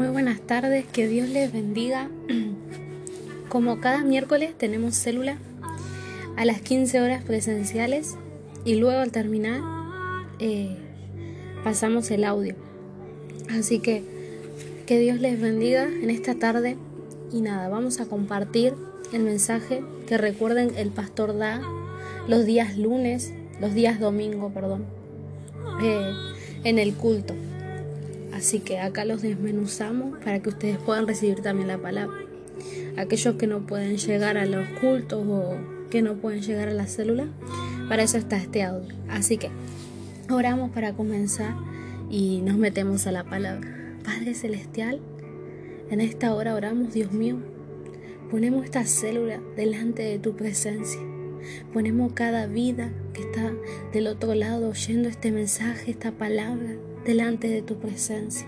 Muy buenas tardes, que Dios les bendiga. Como cada miércoles tenemos célula a las 15 horas presenciales y luego al terminar eh, pasamos el audio. Así que que Dios les bendiga en esta tarde y nada, vamos a compartir el mensaje que recuerden el pastor da los días lunes, los días domingo, perdón, eh, en el culto. Así que acá los desmenuzamos para que ustedes puedan recibir también la palabra. Aquellos que no pueden llegar a los cultos o que no pueden llegar a la célula, para eso está este audio. Así que oramos para comenzar y nos metemos a la palabra. Padre Celestial, en esta hora oramos, Dios mío, ponemos esta célula delante de tu presencia. Ponemos cada vida que está del otro lado oyendo este mensaje, esta palabra, delante de tu presencia.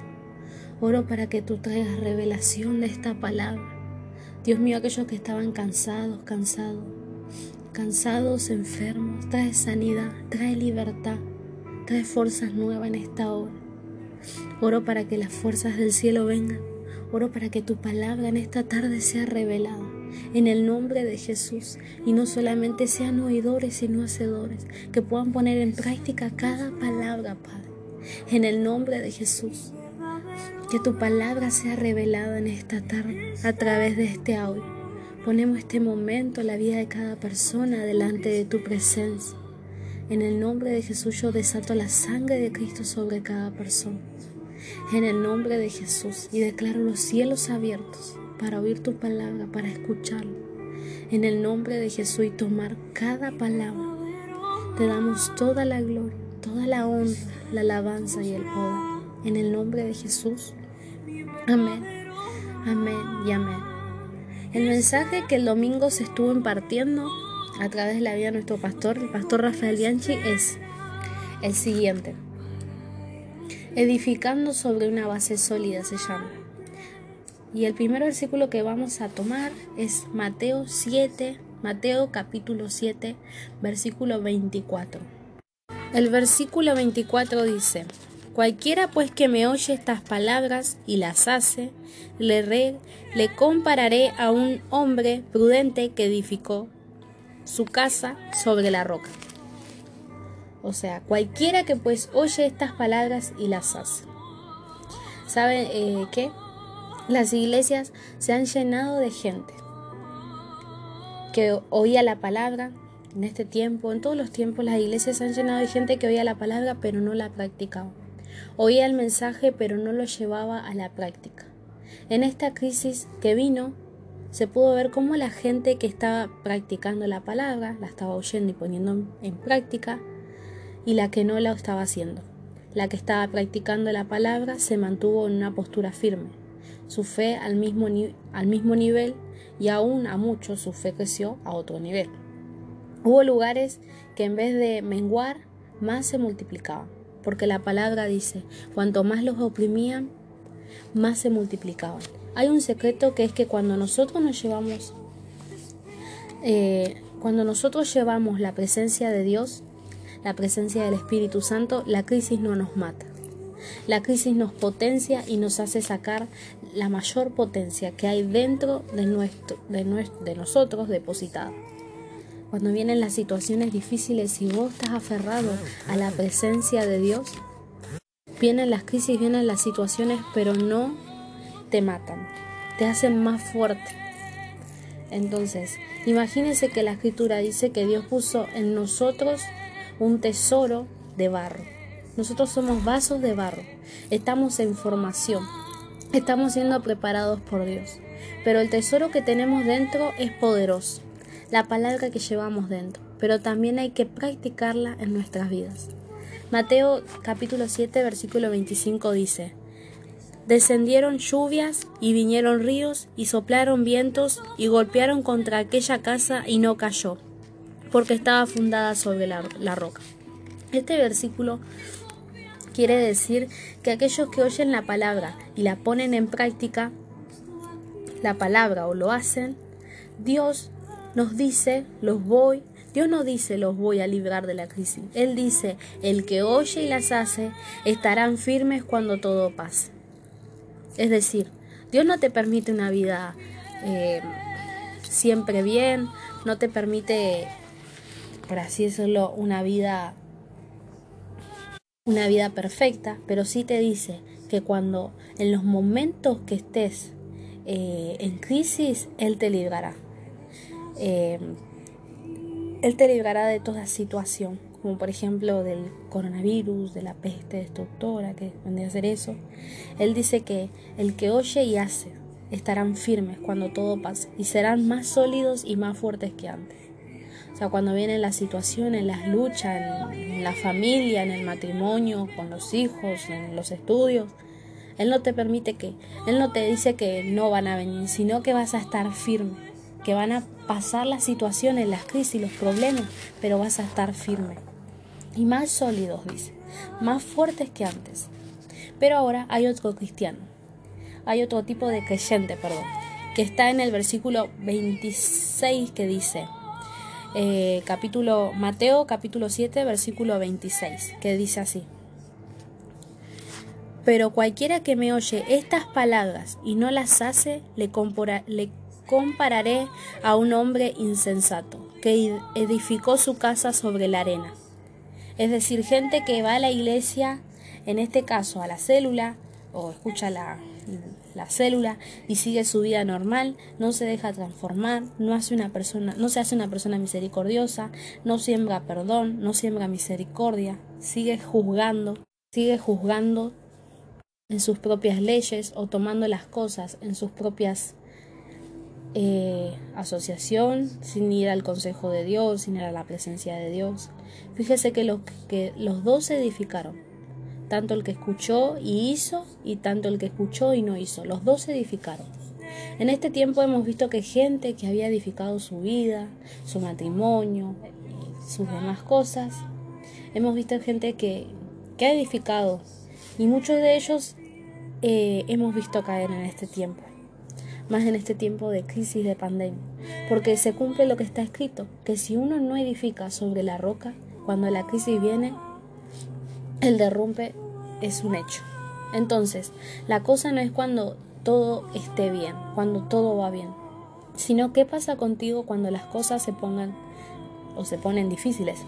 Oro para que tú traigas revelación de esta palabra. Dios mío, aquellos que estaban cansados, cansados, cansados, enfermos, trae sanidad, trae libertad, trae fuerzas nuevas en esta hora. Oro para que las fuerzas del cielo vengan. Oro para que tu palabra en esta tarde sea revelada en el nombre de Jesús y no solamente sean oidores sino hacedores, que puedan poner en práctica cada palabra, Padre en el nombre de Jesús. Que tu palabra sea revelada en esta tarde a través de este audio. Ponemos este momento, la vida de cada persona, delante de tu presencia. En el nombre de Jesús yo desato la sangre de Cristo sobre cada persona. En el nombre de Jesús y declaro los cielos abiertos para oír tu palabra, para escucharlo. En el nombre de Jesús y tomar cada palabra. Te damos toda la gloria toda la honra, la alabanza y el poder. En el nombre de Jesús. Amén, amén y amén. El mensaje que el domingo se estuvo impartiendo a través de la vida de nuestro pastor, el pastor Rafael Bianchi, es el siguiente. Edificando sobre una base sólida se llama. Y el primer versículo que vamos a tomar es Mateo 7, Mateo capítulo 7, versículo 24. El versículo 24 dice, Cualquiera pues que me oye estas palabras y las hace, le, le compararé a un hombre prudente que edificó su casa sobre la roca. O sea, cualquiera que pues oye estas palabras y las hace. ¿Saben eh, qué? Las iglesias se han llenado de gente que oía la palabra, en este tiempo, en todos los tiempos, las iglesias han llenado de gente que oía la palabra pero no la practicaba. Oía el mensaje pero no lo llevaba a la práctica. En esta crisis que vino, se pudo ver cómo la gente que estaba practicando la palabra, la estaba oyendo y poniendo en práctica, y la que no la estaba haciendo. La que estaba practicando la palabra se mantuvo en una postura firme. Su fe al mismo, al mismo nivel y aún a muchos su fe creció a otro nivel. Hubo lugares que en vez de menguar, más se multiplicaban, porque la palabra dice, cuanto más los oprimían, más se multiplicaban. Hay un secreto que es que cuando nosotros nos llevamos, eh, cuando nosotros llevamos la presencia de Dios, la presencia del Espíritu Santo, la crisis no nos mata. La crisis nos potencia y nos hace sacar la mayor potencia que hay dentro de, nuestro, de, de nosotros depositada. Cuando vienen las situaciones difíciles y vos estás aferrado a la presencia de Dios, vienen las crisis, vienen las situaciones, pero no te matan, te hacen más fuerte. Entonces, imagínense que la escritura dice que Dios puso en nosotros un tesoro de barro. Nosotros somos vasos de barro, estamos en formación, estamos siendo preparados por Dios, pero el tesoro que tenemos dentro es poderoso la palabra que llevamos dentro, pero también hay que practicarla en nuestras vidas. Mateo capítulo 7 versículo 25 dice, Descendieron lluvias y vinieron ríos y soplaron vientos y golpearon contra aquella casa y no cayó, porque estaba fundada sobre la, la roca. Este versículo quiere decir que aquellos que oyen la palabra y la ponen en práctica, la palabra o lo hacen, Dios nos dice, los voy, Dios no dice los voy a librar de la crisis. Él dice, el que oye y las hace estarán firmes cuando todo pase. Es decir, Dios no te permite una vida eh, siempre bien, no te permite, por así decirlo, una vida una vida perfecta, pero sí te dice que cuando en los momentos que estés eh, en crisis, Él te librará. Eh, él te librará de toda situación, como por ejemplo del coronavirus, de la peste destructora, que vendría a ser eso. Él dice que el que oye y hace estarán firmes cuando todo pase y serán más sólidos y más fuertes que antes. O sea, cuando vienen las situaciones, las luchas, en, la familia, en el matrimonio, con los hijos, en los estudios, Él no te permite que, Él no te dice que no van a venir, sino que vas a estar firme, que van a pasar las situaciones, las crisis, los problemas, pero vas a estar firme. Y más sólidos, dice, más fuertes que antes. Pero ahora hay otro cristiano, hay otro tipo de creyente, perdón, que está en el versículo 26 que dice, eh, capítulo Mateo capítulo 7 versículo 26 que dice así pero cualquiera que me oye estas palabras y no las hace le, le compararé a un hombre insensato que edificó su casa sobre la arena. Es decir gente que va a la iglesia en este caso a la célula o escucha la, la célula y sigue su vida normal, no se deja transformar, no hace una persona, no se hace una persona misericordiosa, no siembra perdón, no siembra misericordia, sigue juzgando, sigue juzgando en sus propias leyes o tomando las cosas en sus propias eh, asociación, sin ir al consejo de Dios, sin ir a la presencia de Dios. Fíjese que los, que los dos se edificaron tanto el que escuchó y hizo y tanto el que escuchó y no hizo. Los dos se edificaron. En este tiempo hemos visto que gente que había edificado su vida, su matrimonio, sus demás cosas, hemos visto gente que, que ha edificado y muchos de ellos eh, hemos visto caer en este tiempo, más en este tiempo de crisis de pandemia, porque se cumple lo que está escrito, que si uno no edifica sobre la roca, cuando la crisis viene, el derrumbe es un hecho. Entonces, la cosa no es cuando todo esté bien, cuando todo va bien, sino qué pasa contigo cuando las cosas se pongan o se ponen difíciles.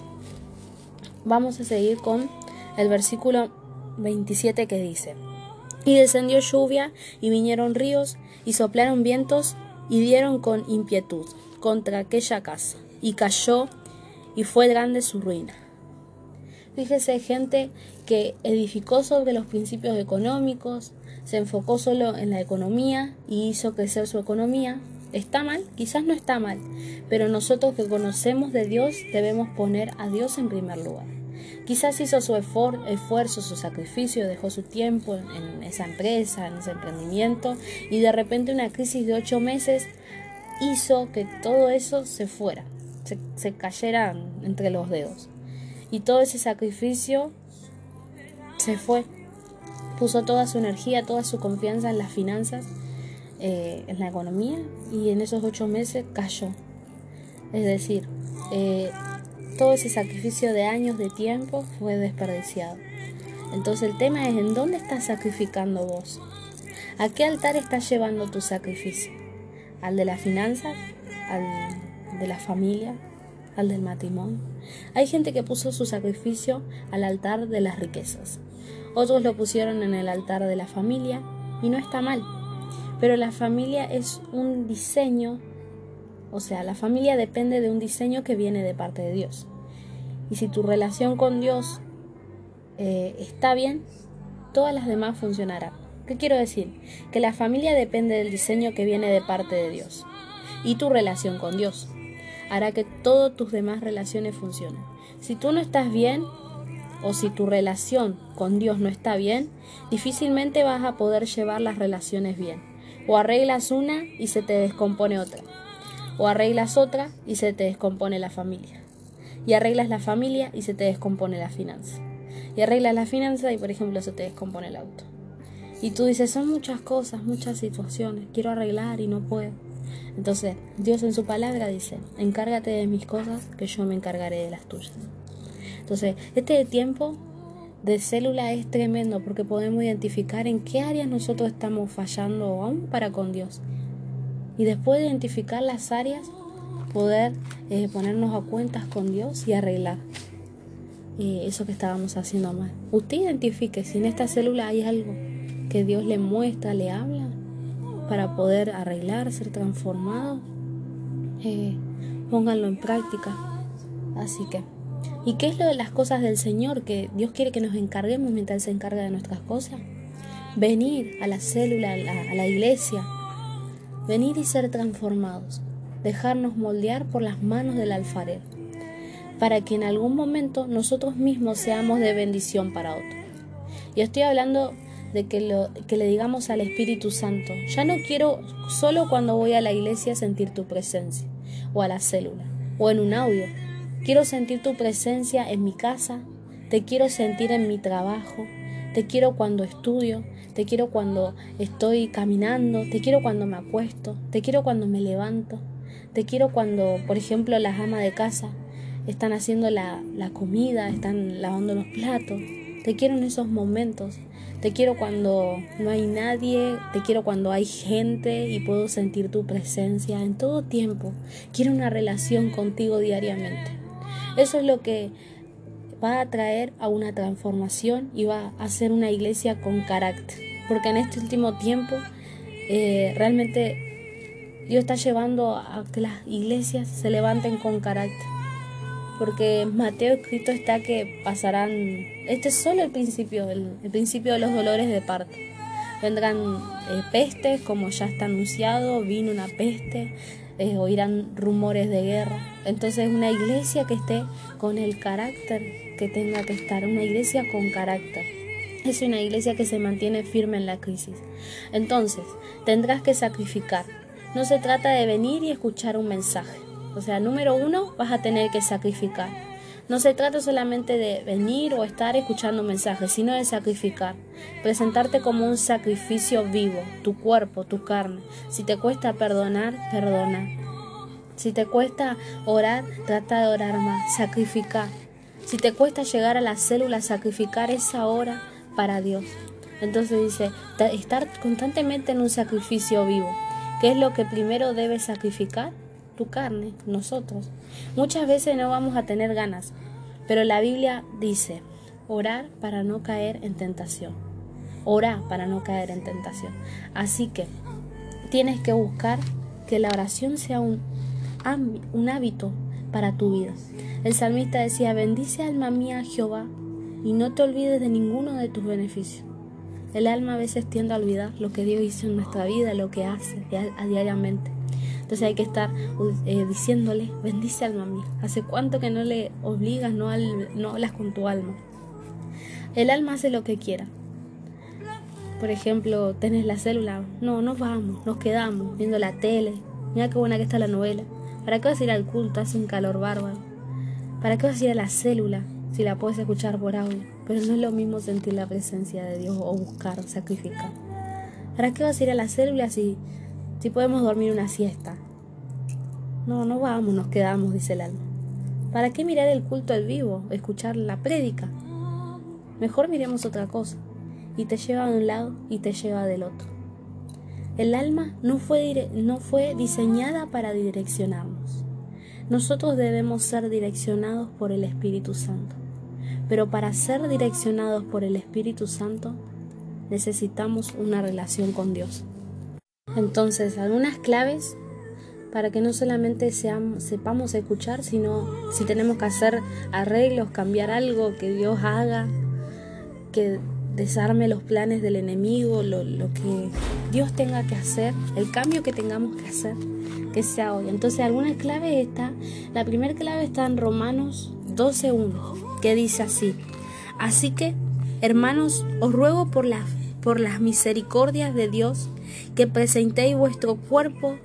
Vamos a seguir con el versículo 27 que dice, y descendió lluvia y vinieron ríos y soplaron vientos y dieron con impietud contra aquella casa y cayó y fue grande su ruina. Fíjese gente que edificó sobre los principios económicos, se enfocó solo en la economía y hizo crecer su economía. ¿Está mal? Quizás no está mal, pero nosotros que conocemos de Dios debemos poner a Dios en primer lugar. Quizás hizo su esfuerzo, su sacrificio, dejó su tiempo en esa empresa, en ese emprendimiento y de repente una crisis de ocho meses hizo que todo eso se fuera, se, cayera entre los dedos. Y todo ese sacrificio se fue. Puso toda su energía, toda su confianza en las finanzas, eh, en la economía, y en esos ocho meses cayó. Es decir, eh, todo ese sacrificio de años de tiempo fue desperdiciado. Entonces el tema es en dónde estás sacrificando vos. ¿A qué altar estás llevando tu sacrificio? ¿Al de las finanzas? ¿Al de la familia? al del matrimonio. Hay gente que puso su sacrificio al altar de las riquezas. Otros lo pusieron en el altar de la familia y no está mal. Pero la familia es un diseño, o sea, la familia depende de un diseño que viene de parte de Dios. Y si tu relación con Dios eh, está bien, todas las demás funcionarán. ¿Qué quiero decir? Que la familia depende del diseño que viene de parte de Dios y tu relación con Dios hará que todas tus demás relaciones funcionen. Si tú no estás bien o si tu relación con Dios no está bien, difícilmente vas a poder llevar las relaciones bien. O arreglas una y se te descompone otra. O arreglas otra y se te descompone la familia. Y arreglas la familia y se te descompone la finanza. Y arreglas la finanza y por ejemplo se te descompone el auto. Y tú dices, son muchas cosas, muchas situaciones, quiero arreglar y no puedo. Entonces, Dios en su palabra dice, encárgate de mis cosas, que yo me encargaré de las tuyas. Entonces, este tiempo de célula es tremendo porque podemos identificar en qué áreas nosotros estamos fallando aún para con Dios. Y después de identificar las áreas, poder eh, ponernos a cuentas con Dios y arreglar eh, eso que estábamos haciendo mal. Usted identifique si en esta célula hay algo que Dios le muestra, le habla, para poder arreglar, ser transformado. Eh, pónganlo en práctica. Así que, ¿y qué es lo de las cosas del Señor que Dios quiere que nos encarguemos mientras Él se encarga de nuestras cosas? Venir a la célula, a la, a la iglesia, venir y ser transformados, dejarnos moldear por las manos del alfarero, para que en algún momento nosotros mismos seamos de bendición para otros. Y estoy hablando de que, lo, que le digamos al Espíritu Santo, ya no quiero solo cuando voy a la iglesia sentir tu presencia, o a la célula, o en un audio. Quiero sentir tu presencia en mi casa, te quiero sentir en mi trabajo, te quiero cuando estudio, te quiero cuando estoy caminando, te quiero cuando me acuesto, te quiero cuando me levanto, te quiero cuando, por ejemplo, las amas de casa están haciendo la, la comida, están lavando los platos. Te quiero en esos momentos. Te quiero cuando no hay nadie, te quiero cuando hay gente y puedo sentir tu presencia en todo tiempo. Quiero una relación contigo diariamente. Eso es lo que va a traer a una transformación y va a hacer una iglesia con carácter. Porque en este último tiempo eh, realmente Dios está llevando a que las iglesias se levanten con carácter porque Mateo escrito está que pasarán, este es solo el principio, el, principio de los dolores de parto. Vendrán eh, pestes, como ya está anunciado, vino una peste, eh, oirán rumores de guerra. Entonces una iglesia que esté con el carácter que tenga que estar, una iglesia con carácter. Es una iglesia que se mantiene firme en la crisis. Entonces, tendrás que sacrificar. No se trata de venir y escuchar un mensaje. O sea, número uno, vas a tener que sacrificar. No se trata solamente de venir o estar escuchando mensajes, sino de sacrificar. Presentarte como un sacrificio vivo, tu cuerpo, tu carne. Si te cuesta perdonar, perdona. Si te cuesta orar, trata de orar más. Sacrificar. Si te cuesta llegar a la célula, sacrificar esa hora para Dios. Entonces dice, estar constantemente en un sacrificio vivo. ¿Qué es lo que primero debes sacrificar? Tu carne, nosotros. Muchas veces no vamos a tener ganas, pero la Biblia dice, orar para no caer en tentación. Orar para no caer en tentación. Así que tienes que buscar que la oración sea un, un hábito para tu vida. El salmista decía, bendice alma mía Jehová y no te olvides de ninguno de tus beneficios. El alma a veces tiende a olvidar lo que Dios hizo en nuestra vida, lo que hace diariamente. Entonces hay que estar eh, diciéndole, bendice alma mía. ¿Hace cuánto que no le obligas, no, no hablas con tu alma? El alma hace lo que quiera. Por ejemplo, tenés la célula, no, nos vamos, nos quedamos viendo la tele. Mira qué buena que está la novela. ¿Para qué vas a ir al culto? Hace un calor bárbaro. ¿Para qué vas a ir a la célula si la puedes escuchar por audio? Pero no es lo mismo sentir la presencia de Dios o buscar, sacrificar. ¿Para qué vas a ir a la célula si si podemos dormir una siesta. No, no vamos, nos quedamos, dice el alma. ¿Para qué mirar el culto al vivo, escuchar la prédica? Mejor miremos otra cosa. Y te lleva de un lado y te lleva del otro. El alma no fue, no fue diseñada para direccionarnos. Nosotros debemos ser direccionados por el Espíritu Santo. Pero para ser direccionados por el Espíritu Santo necesitamos una relación con Dios. Entonces, algunas claves para que no solamente seamos, sepamos escuchar, sino si tenemos que hacer arreglos, cambiar algo, que Dios haga, que desarme los planes del enemigo, lo, que Dios tenga que hacer, el cambio que tengamos que hacer, que sea hoy. Entonces, algunas claves está, la primera clave está en Romanos 12.1, que dice así, así que, hermanos, os ruego por las, por las misericordias de Dios, que presentéis vuestro cuerpo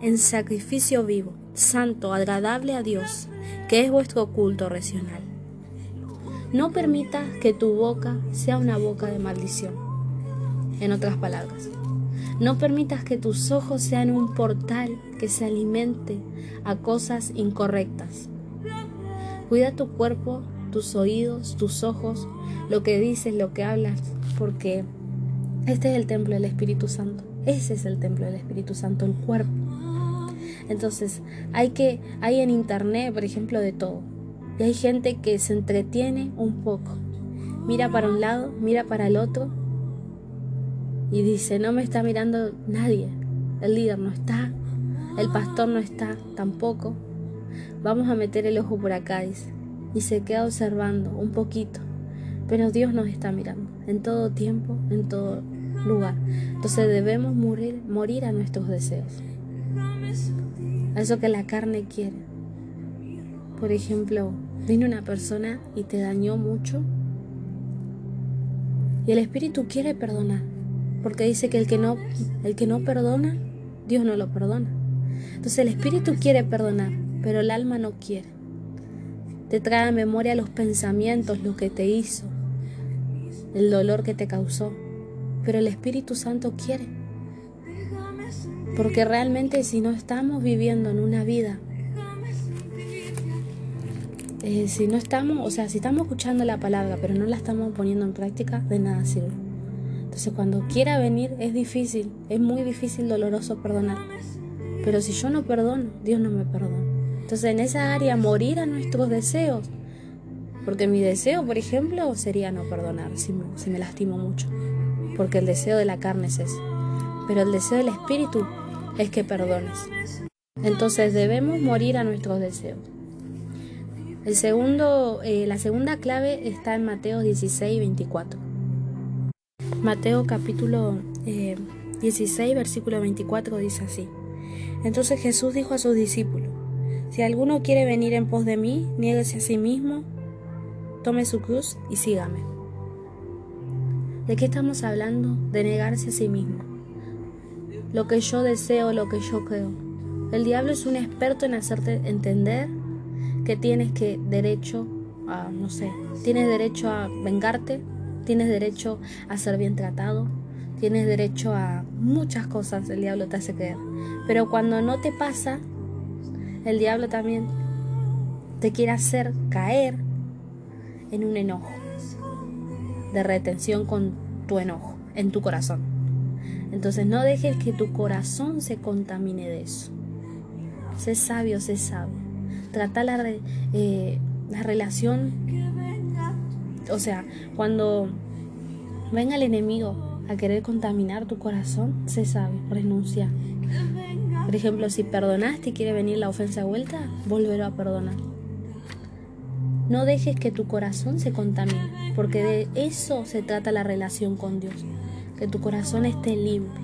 en sacrificio vivo, santo, agradable a Dios, que es vuestro culto racional. No permitas que tu boca sea una boca de maldición. En otras palabras, no permitas que tus ojos sean un portal que se alimente a cosas incorrectas. Cuida tu cuerpo tus oídos, tus ojos, lo que dices, lo que hablas, porque este es el templo del Espíritu Santo. Ese es el templo del Espíritu Santo, el cuerpo. Entonces, hay que hay en internet, por ejemplo, de todo. Y hay gente que se entretiene un poco. Mira para un lado, mira para el otro y dice, "No me está mirando nadie. El líder no está, el pastor no está tampoco. Vamos a meter el ojo por acá", dice. Y se queda observando un poquito. Pero Dios nos está mirando en todo tiempo, en todo lugar. Entonces debemos morir, morir a nuestros deseos. A eso que la carne quiere. Por ejemplo, viene una persona y te dañó mucho. Y el Espíritu quiere perdonar. Porque dice que el que no, el que no perdona, Dios no lo perdona. Entonces el Espíritu quiere perdonar, pero el alma no quiere. Te trae a memoria los pensamientos, lo que te hizo, el dolor que te causó. Pero el Espíritu Santo quiere. Porque realmente si no estamos viviendo en una vida, eh, si no estamos, o sea, si estamos escuchando la palabra, pero no la estamos poniendo en práctica, de nada sirve. Entonces cuando quiera venir es difícil, es muy difícil, doloroso perdonar. Pero si yo no perdono, Dios no me perdona. Entonces en esa área morir a nuestros deseos. Porque mi deseo, por ejemplo, sería no perdonar si me, si me lastimo mucho. Porque el deseo de la carne es ese. Pero el deseo del espíritu es que perdones. Entonces debemos morir a nuestros deseos. El segundo, eh, la segunda clave está en Mateo 16, 24. Mateo capítulo 16, eh, versículo 24 dice así. Entonces Jesús dijo a sus discípulos, si alguno quiere venir en pos de mí, niéguese a sí mismo, tome su cruz y sígame. ¿De qué estamos hablando? De negarse a sí mismo. Lo que yo deseo, lo que yo creo. El diablo es un experto en hacerte entender que tienes que derecho a, no sé, tienes derecho a vengarte, Tienes derecho a ser bien tratado, tienes derecho a muchas cosas, el diablo te hace creer. Pero cuando no te pasa, el diablo también te quiere hacer caer en un enojo, de retención con tu enojo, en tu corazón. Entonces no dejes que tu corazón se contamine de eso. Sé sabio, sé sabio. Trata la, eh, la relación o sea, cuando venga el enemigo a querer contaminar tu corazón, se sabe, renuncia. Por ejemplo, si perdonaste y quiere venir la ofensa vuelta, volverlo a perdonar. No dejes que tu corazón se contamine, porque de eso se trata la relación con Dios, que tu corazón esté limpio.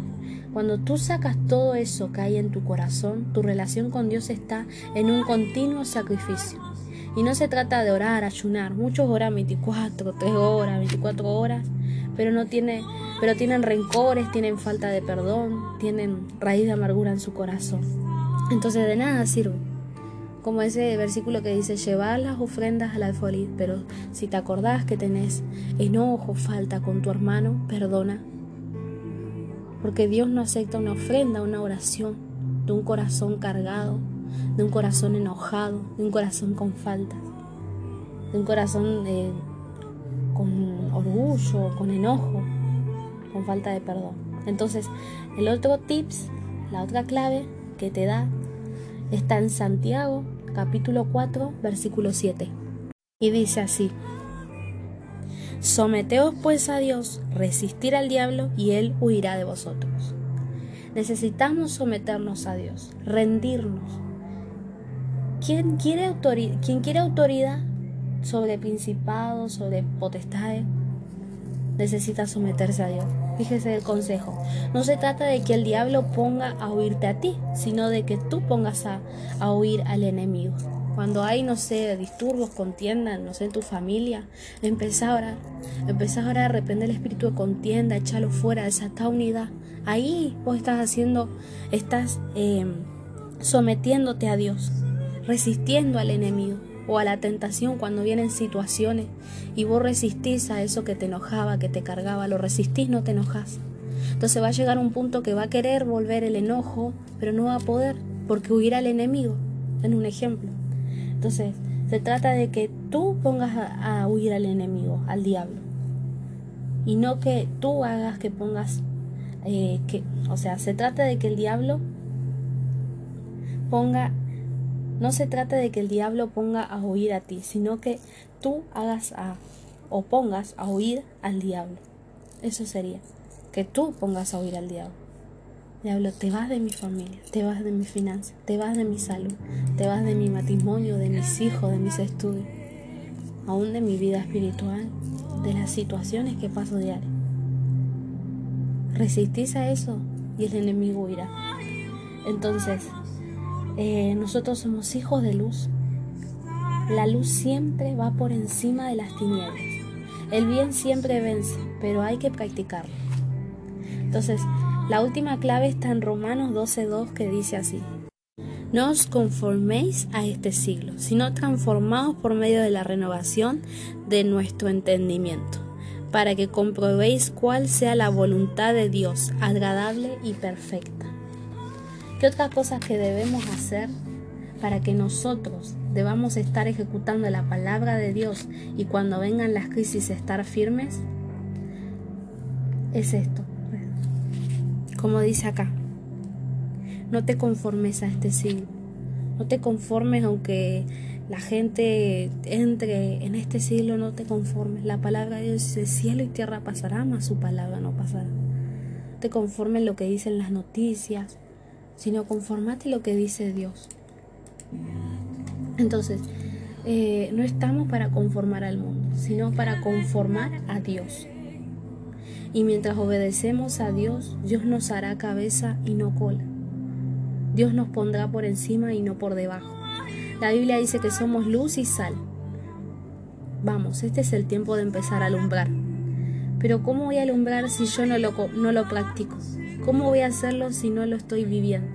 Cuando tú sacas todo eso que hay en tu corazón, tu relación con Dios está en un continuo sacrificio. Y no se trata de orar, ayunar. Muchos oran 24, 3 horas, 24 horas, pero no tiene, pero tienen rencores, tienen falta de perdón, tienen raíz de amargura en su corazón. Entonces de nada sirve. Como ese versículo que dice, llevar las ofrendas al alfolí, pero si te acordás que tenés enojo, falta con tu hermano, perdona. Porque Dios no acepta una ofrenda, una oración de un corazón cargado, de un corazón enojado, de un corazón con faltas, de un corazón eh, con orgullo, con enojo, con falta de perdón. Entonces, el otro tips, la otra clave que te da está en Santiago capítulo 4 versículo 7 y dice así. Someteos pues a Dios, resistir al diablo y él huirá de vosotros. Necesitamos someternos a Dios, rendirnos, ¿Quién quiere, autoridad, quiere autoridad sobre principados, sobre potestades, necesita someterse a Dios. Fíjese el consejo. No se trata de que el diablo ponga a oírte a ti, sino de que tú pongas a, a al enemigo. Cuando hay, no sé, disturbios, contiendas, no sé, en tu familia, empezá a orar. Empezá a orar, el espíritu de contienda, échalo fuera, desata unidad. Ahí vos estás haciendo, estás eh, sometiéndote a Dios resistiendo al enemigo o a la tentación cuando vienen situaciones y vos resistís a eso que te enojaba, que te cargaba, lo resistís, no te enojas. Entonces va a llegar un punto que va a querer volver el enojo, pero no va a poder porque huirá al enemigo, en un ejemplo. Entonces, Se trata de que tú pongas a, huir al enemigo, al diablo. Y no que tú hagas que pongas eh, que, o sea, se trata de que el diablo ponga, no se trata de que el diablo ponga a huir a ti, sino que tú hagas a, o pongas a huir al diablo. Eso sería, que tú pongas a huir al diablo. Diablo, te vas de mi familia, te vas de mi finanzas, te vas de mi salud, te vas de mi matrimonio, de mis hijos, de mis estudios, aún de mi vida espiritual, de las situaciones que paso diario. Resistís a eso y el enemigo huirá. Entonces, eh, nosotros somos hijos de luz. La luz siempre va por encima de las tinieblas. El bien siempre vence, pero hay que practicarlo. Entonces, la última clave está en Romanos 12.2 que dice así. No os conforméis a este siglo, sino transformaos por medio de la renovación de nuestro entendimiento, para que comprobéis cuál sea la voluntad de Dios, agradable y perfecta. ¿Qué otras cosas que debemos hacer para que nosotros debamos estar ejecutando la palabra de Dios y cuando vengan las crisis estar firmes? Es esto. Como dice acá, no te conformes a este siglo. No te conformes aunque la gente entre en este siglo, no te conformes. La palabra de Dios dice, cielo y tierra pasará, mas su palabra no pasará. No te conformes lo que dicen las noticias, sino conformate lo que dice Dios. Entonces, eh, no estamos para conformar al mundo, sino para conformar a Dios. Y mientras obedecemos a Dios, Dios nos hará cabeza y no cola. Dios nos pondrá por encima y no por debajo. La Biblia dice que somos luz y sal. Vamos, este es el tiempo de empezar a alumbrar. Pero ¿cómo voy a alumbrar si yo no lo, no lo practico? ¿Cómo voy a hacerlo si no lo estoy viviendo?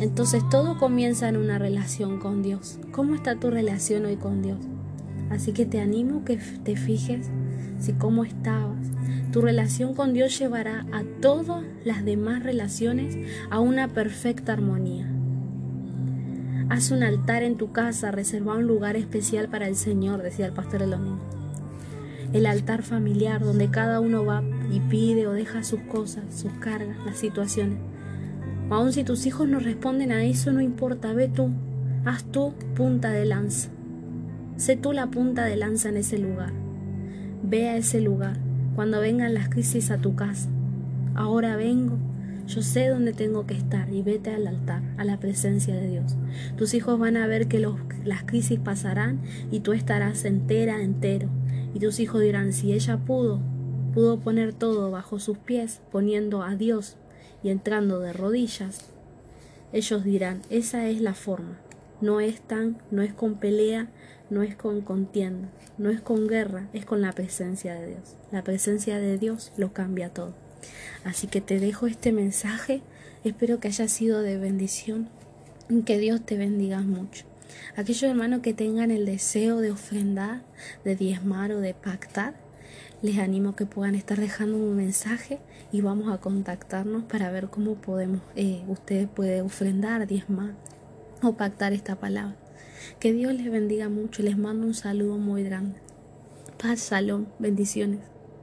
Entonces todo comienza en una relación con Dios. ¿Cómo está tu relación hoy con Dios? Así que te animo que te fijes si cómo estabas. Tu relación con Dios llevará a todas las demás relaciones a una perfecta armonía. Haz un altar en tu casa, reserva un lugar especial para el Señor, decía el pastor el domingo el altar familiar donde cada uno va y pide o deja sus cosas, sus cargas, las situaciones. Aun si tus hijos no responden a eso, no importa, ve tú, haz tú punta de lanza. Sé tú la punta de lanza en ese lugar. Ve a ese lugar cuando vengan las crisis a tu casa. Ahora vengo, yo sé dónde tengo que estar y vete al altar, a la presencia de Dios. Tus hijos van a ver que las crisis pasarán y tú estarás entera, entero y tus hijos dirán, si ella pudo, pudo poner todo bajo sus pies, poniendo a Dios y entrando de rodillas, ellos dirán, esa es la forma. No es tan, no es con pelea, no es con contienda, no es con guerra, es con la presencia de Dios. La presencia de Dios lo cambia todo. Así que te dejo este mensaje, espero que haya sido de bendición y que Dios te bendiga mucho. Aquellos hermanos que tengan el deseo de ofrendar, de diezmar o de pactar, les animo que puedan estar dejando un mensaje y vamos a contactarnos para ver cómo podemos, eh, ustedes pueden ofrendar, diezmar o pactar esta palabra. Que Dios les bendiga mucho, les mando un saludo muy grande. Paz, salón, bendiciones.